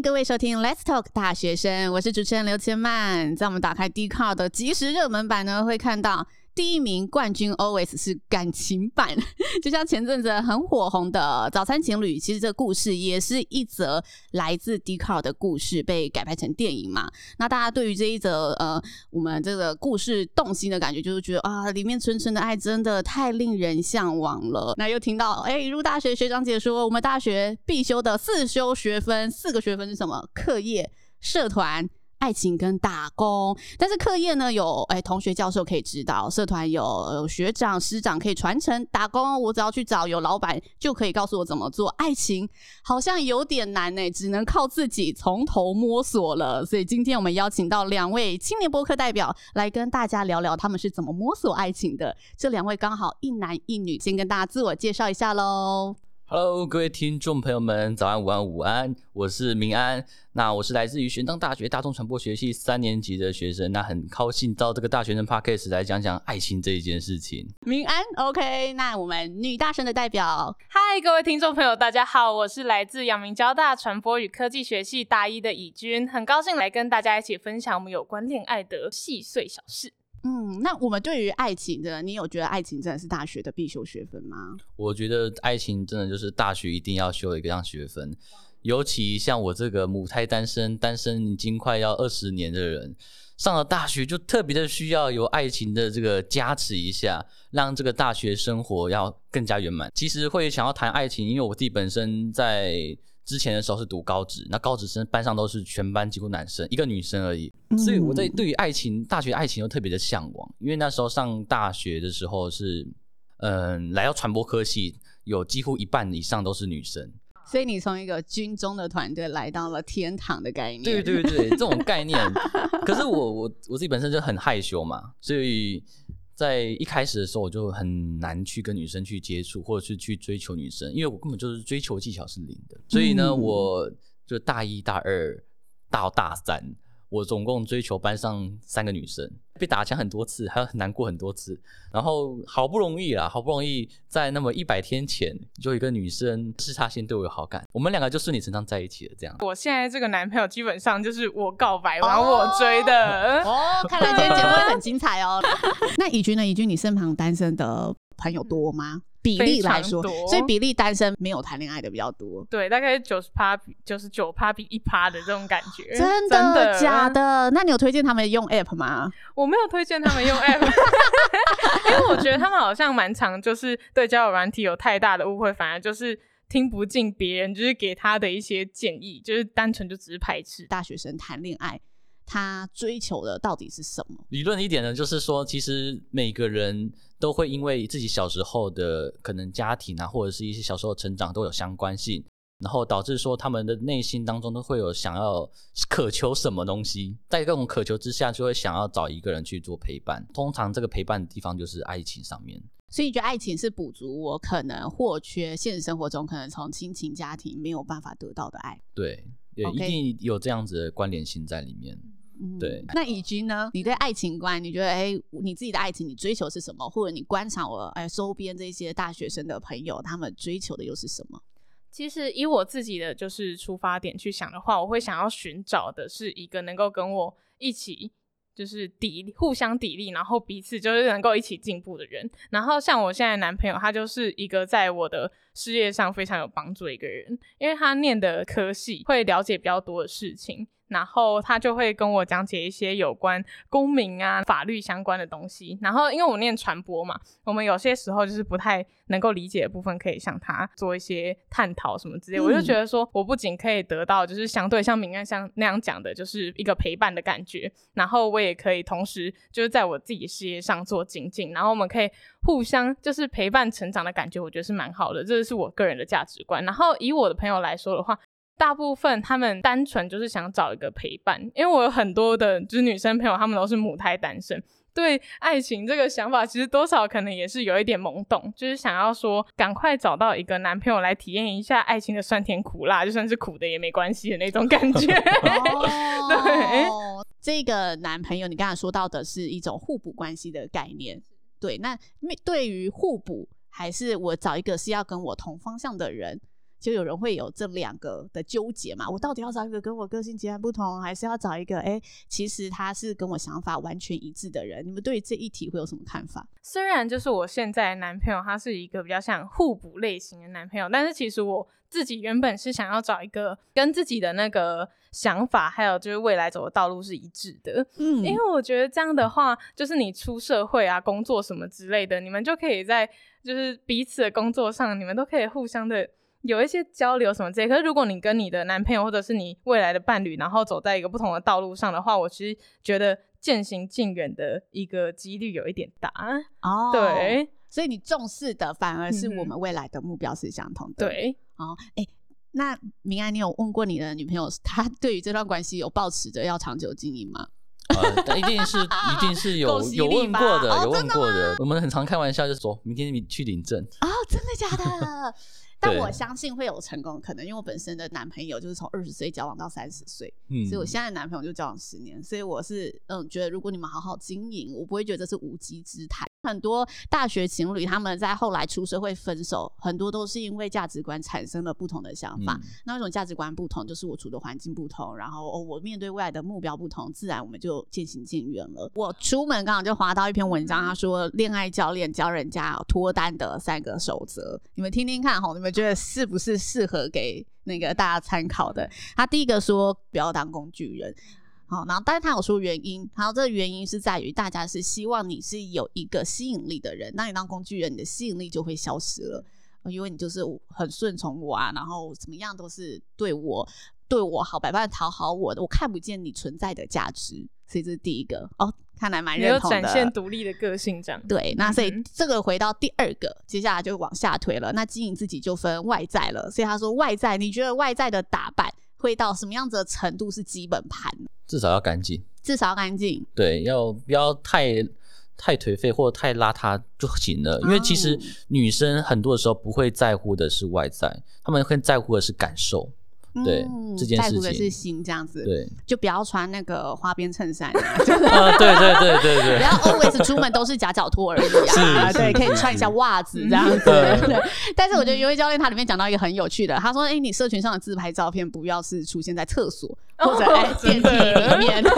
各位收听 Let's Talk 大学生，我是主持人刘千曼。在我们打开 Dcard 的即时热门版呢，会看到。第一名冠军 always 是感情版，就像前阵子很火红的早餐情侣，其实这个故事也是一则来自 Dcard 的故事被改拍成电影嘛。那大家对于这一则呃我们这个故事动心的感觉，就是觉得啊，里面纯纯的爱真的太令人向往了。那又听到哎，入大学学长姐说，我们大学必修的四修学分，四个学分是什么？课业、社团。爱情跟打工，但是课业呢有哎、同学教授可以指导，社团有，有学长师长可以传承，打工我只要去找有老板就可以告诉我怎么做。爱情好像有点难呢、欸，只能靠自己从头摸索了。所以今天我们邀请到两位青年播客代表来跟大家聊聊他们是怎么摸索爱情的。这两位刚好一男一女，先跟大家自我介绍一下喽。Hello，各位听众朋友们，早安、午安、午安，我是明安。那我是来自于玄奘大学大众传播学系三年级的学生。那很高兴到这个大学生 Podcast 来讲讲爱情这一件事情。明安，OK。那我们女大生的代表，嗨，各位听众朋友，大家好，我是来自阳明交大传播与科技学系大一的以君，很高兴来跟大家一起分享我们有关恋爱的细碎小事。嗯，那我们对于爱情的，你有觉得爱情真的是大学的必修学分吗？我觉得爱情真的就是大学一定要修一个样学分，尤其像我这个母胎单身，单身已经快要二十年的人，上了大学就特别的需要有爱情的这个加持一下，让这个大学生活要更加圆满。其实会想要谈爱情，因为我自己本身在。之前的时候是读高职，那高职生班上都是全班几乎男生，一个女生而已，所以我在对于爱情，大学爱情又特别的向往。因为那时候上大学的时候是，嗯，来到传播科系，有几乎一半以上都是女生。所以你从一个军中的团队来到了天堂的概念。对对对，这种概念。可是我我我自己本身就很害羞嘛，所以。在一开始的时候，我就很难去跟女生去接触，或者是去追求女生，因为我根本就是追求技巧是零的。所以呢，嗯、我就大一、大二到大三。我总共追求班上三个女生，被打枪很多次，还有很难过很多次。然后好不容易啦，好不容易在那么一百天前，就有一个女生是她先对我有好感，我们两个就顺理成章在一起了。这样，我现在这个男朋友基本上就是我告白，然后我追的。哦，哦，看来今天节目会很精彩哦。那怡君呢？怡君，你身旁单身的朋友多吗？比例来说，所以比例单身没有谈恋爱的比较多。对，大概九十趴比九十九趴比一趴的这种感觉。真的，真的假的？那你有推荐他们用 App 吗？我没有推荐他们用 App，因为我觉得他们好像蛮常，就是对交友软体有太大的误会，反而就是听不进别人就是给他的一些建议，就是单纯就只是排斥大学生谈恋爱。他追求的到底是什么？理论一点呢，就是说，其实每个人都会因为自己小时候的可能家庭啊，或者是一些小时候成长都有相关性，然后导致说他们的内心当中都会有想要渴求什么东西，在各种渴求之下，就会想要找一个人去做陪伴。通常这个陪伴的地方就是爱情上面。所以你觉得爱情是补足我可能或缺现实生活中可能从亲情家庭没有办法得到的爱？对，也一定有这样子的关联性在里面。对，那以及呢？你对爱情观，你觉得哎、欸，你自己的爱情，你追求是什么？或者你观察我哎周边这些大学生的朋友，他们追求的又是什么？其实以我自己的就是出发点去想的话，我会想要寻找的是一个能够跟我一起就是砥互相砥砺，然后彼此就是能够一起进步的人。然后像我现在男朋友，他就是一个在我的事业上非常有帮助的一个人，因为他念的科系会了解比较多的事情。然后他就会跟我讲解一些有关公民啊、法律相关的东西。然后因为我念传播嘛，我们有些时候就是不太能够理解的部分，可以向他做一些探讨什么之类。嗯、我就觉得说，我不仅可以得到就是相对像明安像那样讲的，就是一个陪伴的感觉。然后我也可以同时就是在我自己事业上做精进。然后我们可以互相就是陪伴成长的感觉，我觉得是蛮好的。这是我个人的价值观。然后以我的朋友来说的话。大部分他们单纯就是想找一个陪伴，因为我有很多的就是女生朋友，她们都是母胎单身，对爱情这个想法其实多少可能也是有一点懵懂，就是想要说赶快找到一个男朋友来体验一下爱情的酸甜苦辣，就算是苦的也没关系的那种感觉。哦，对，这个男朋友你刚才说到的是一种互补关系的概念，对，那对于互补还是我找一个是要跟我同方向的人？就有人会有这两个的纠结嘛。我到底要找一个跟我个性截然不同，还是要找一个哎、欸，其实他是跟我想法完全一致的人？你们对于这一题会有什么看法？虽然就是我现在的男朋友，他是一个比较像互补类型的男朋友，但是其实我自己原本是想要找一个跟自己的那个想法，还有就是未来走的道路是一致的。嗯，因为我觉得这样的话，就是你出社会啊，工作什么之类的，你们就可以在就是彼此的工作上，你们都可以互相的。有一些交流什么之类，可是如果你跟你的男朋友或者是你未来的伴侣，然后走在一个不同的道路上的话，我其实觉得渐行渐远的一个几率有一点大哦。对，所以你重视的反而是我们未来的目标是相同的。嗯、对，哦，哎、欸，那明安，你有问过你的女朋友，她对于这段关系有抱持着要长久经营吗？呃，一定是，一定是有 有问过的，有问过的。我们很常开玩笑，就是说明天你去领证。哦，真的假的？但我相信会有成功的可能，因为我本身的男朋友就是从二十岁交往到三十岁，嗯，所以我现在的男朋友就交往十年，所以我是嗯觉得如果你们好好经营，我不会觉得这是无稽之谈。很多大学情侣他们在后来出社会分手，很多都是因为价值观产生了不同的想法。嗯、那种价值观不同，就是我处的环境不同，然后、哦、我面对未来的目标不同，自然我们就渐行渐远了。我出门刚好就划到一篇文章，他说恋爱教练教人家脱单的三个守则，你们听听看哈，你们觉得是不是适合给那个大家参考的？他第一个说不要当工具人。好，然后但是他有说原因，然后这个原因是在于大家是希望你是有一个吸引力的人，那你当工具人，你的吸引力就会消失了，因为你就是很顺从我啊，然后怎么样都是对我对我好，百般讨好我的，我看不见你存在的价值，所以这是第一个哦，看来蛮认同的，有展现独立的个性这样。对，那所以这个回到第二个，接下来就往下推了，那经营自己就分外在了，所以他说外在，你觉得外在的打扮会到什么样子的程度是基本盘？至少要干净，至少要干净。对，要不要太太颓废或者太邋遢就行了。因为其实女生很多的时候不会在乎的是外在，她们更在乎的是感受。对、嗯、这件事情，在乎的是心这样子。对，就不要穿那个花边衬衫啊。啊，对对对对对。不要 always 出门都是夹脚拖而已啊。对，可以穿一下袜子这样 子。对，对。但是我觉得优惠教练他里面讲到一个很有趣的，他说：“哎、欸，你社群上的自拍照片不要是出现在厕所或者哎 电梯里面。”我说：“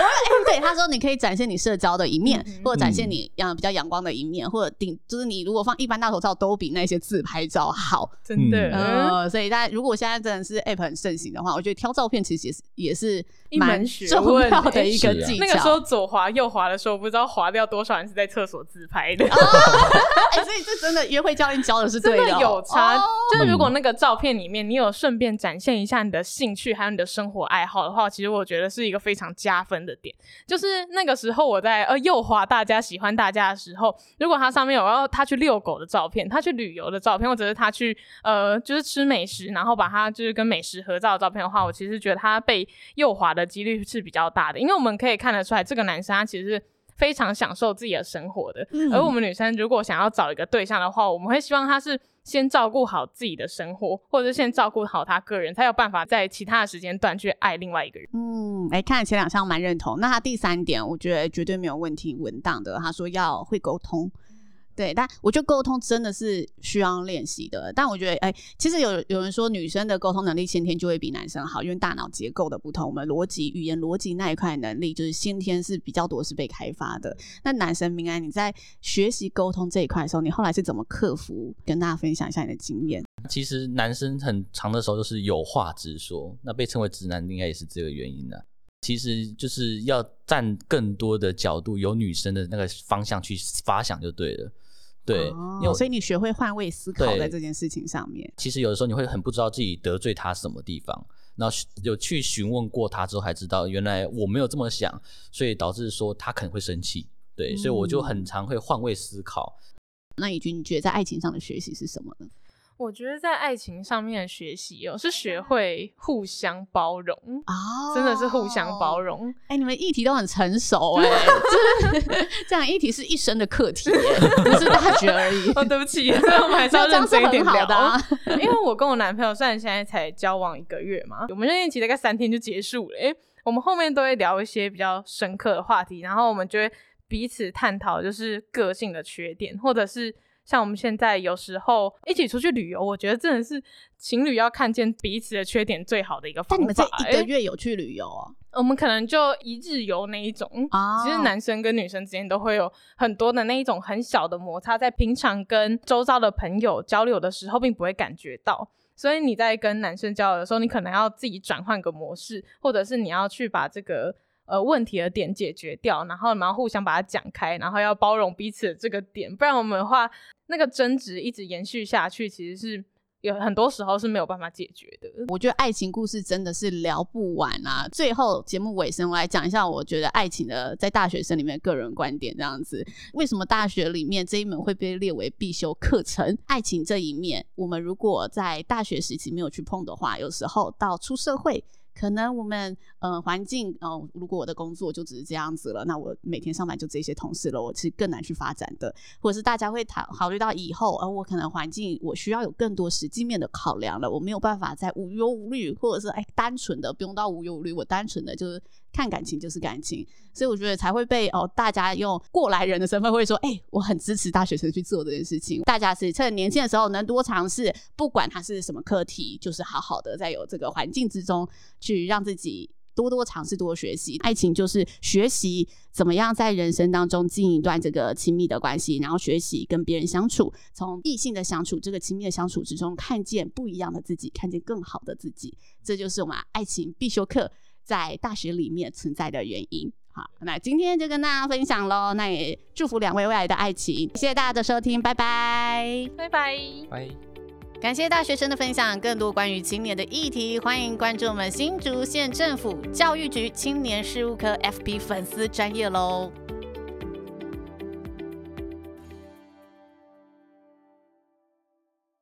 哎，对。”他说：“你可以展现你社交的一面，或者展现你阳比较阳光的一面，或者顶就是你如果放一般大头照都比那些自拍照好。”真的。呃，所以大家如果现在真的是 App 很盛行的话，我觉得挑照片其实也是也是蛮重要的一个技巧。那个时候左滑右滑的时候，不知道滑掉多少人是在厕所自拍的。哎、欸，所以这真的约会教练教的是对的，真的有差。哦、就是如果那个照片里面你有顺便展现一下你的兴趣还有你的生活爱好的话，其实我觉得是一个非常加分的点。就是那个时候我在呃右滑大家喜欢大家的时候，如果他上面有要他去遛狗的照片，他去旅游的照片，或者是他去呃就是吃美食，然后把他就是。跟美食合照的照片的话，我其实觉得他被右滑的几率是比较大的，因为我们可以看得出来，这个男生他其实是非常享受自己的生活的。嗯、而我们女生如果想要找一个对象的话，我们会希望他是先照顾好自己的生活，或者是先照顾好他个人，才有办法在其他的时间段去爱另外一个人。嗯，哎、欸，看了前两项蛮认同。那他第三点，我觉得绝对没有问题，稳当的。他说要会沟通。对，但我觉得沟通真的是需要练习的。但我觉得，哎，其实有有人说女生的沟通能力先天就会比男生好，因为大脑结构的不同，我们逻辑、语言逻辑那一块能力就是先天是比较多是被开发的。那男生明安，你在学习沟通这一块的时候，你后来是怎么克服？跟大家分享一下你的经验。其实男生很长的时候都是有话直说，那被称为直男应该也是这个原因的。其实就是要站更多的角度，由女生的那个方向去发想就对了。对，哦，所以你学会换位思考在这件事情上面。其实有的时候你会很不知道自己得罪他什么地方，然后有去询问过他之后，才知道原来我没有这么想，所以导致说他可能会生气。对，所以我就很常会换位思考。嗯，那以君，你觉得在爱情上的学习是什么呢？我觉得在爱情上面的学习哦，是学会互相包容哦，真的是互相包容。哎、欸，你们议题都很成熟 哎、欸，这样议题是一生的课题，不是大学而已。哦，对不起，所以我们还是要 认真一点聊的、啊。因为我跟我男朋友虽然现在才交往一个月嘛，我们热恋期大概三天就结束了。哎，我们后面都会聊一些比较深刻的话题，然后我们就会彼此探讨，就是个性的缺点，或者是。像我们现在有时候一起出去旅游，我觉得真的是情侣要看见彼此的缺点最好的一个方法。但你们这一个月有去旅游哦？我们可能就一日游那一种啊。其实男生跟女生之间都会有很多的那一种很小的摩擦，在平常跟周遭的朋友交流的时候，并不会感觉到。所以你在跟男生交流的时候，你可能要自己转换个模式，或者是你要去把这个呃问题的点解决掉，然后然后互相把它讲开，然后要包容彼此的这个点，不然我们的话那个争执一直延续下去，其实是。有很多时候是没有办法解决的。我觉得爱情故事真的是聊不完啊！最后节目尾声，我来讲一下，我觉得爱情的在大学生里面个人观点这样子。为什么大学里面这一门会被列为必修课程？爱情这一面，我们如果在大学时期没有去碰的话，有时候到出社会。可能我们呃环境哦、如果我的工作就只是这样子了，那我每天上班就这些同事了，我是更难去发展的。或者是大家会考考虑到以后，而、我可能环境我需要有更多实际面的考量了，我没有办法再无忧无虑，或者是哎单纯的不用到无忧无虑，我单纯的就是。看感情就是感情，所以我觉得才会被哦大家用过来人的身份会说，哎、我很支持大学生去做这件事情。大家是趁年轻的时候能多尝试，不管它是什么课题，就是好好的在有这个环境之中让自己多多尝试、多学习。爱情就是学习怎么样在人生当中经营一段这个亲密的关系，然后学习跟别人相处，从异性的相处这个亲密的相处之中，看见不一样的自己，看见更好的自己。这就是我们爱情必修课。在大学里面存在的原因。好，那今天就跟大家分享喽。那也祝福两位未来的爱情。谢谢大家的收听，拜拜，拜拜，拜。感谢大学生的分享，更多关于青年的议题，欢迎关注我们新竹县政府教育局青年事务科 FB 粉丝专业喽。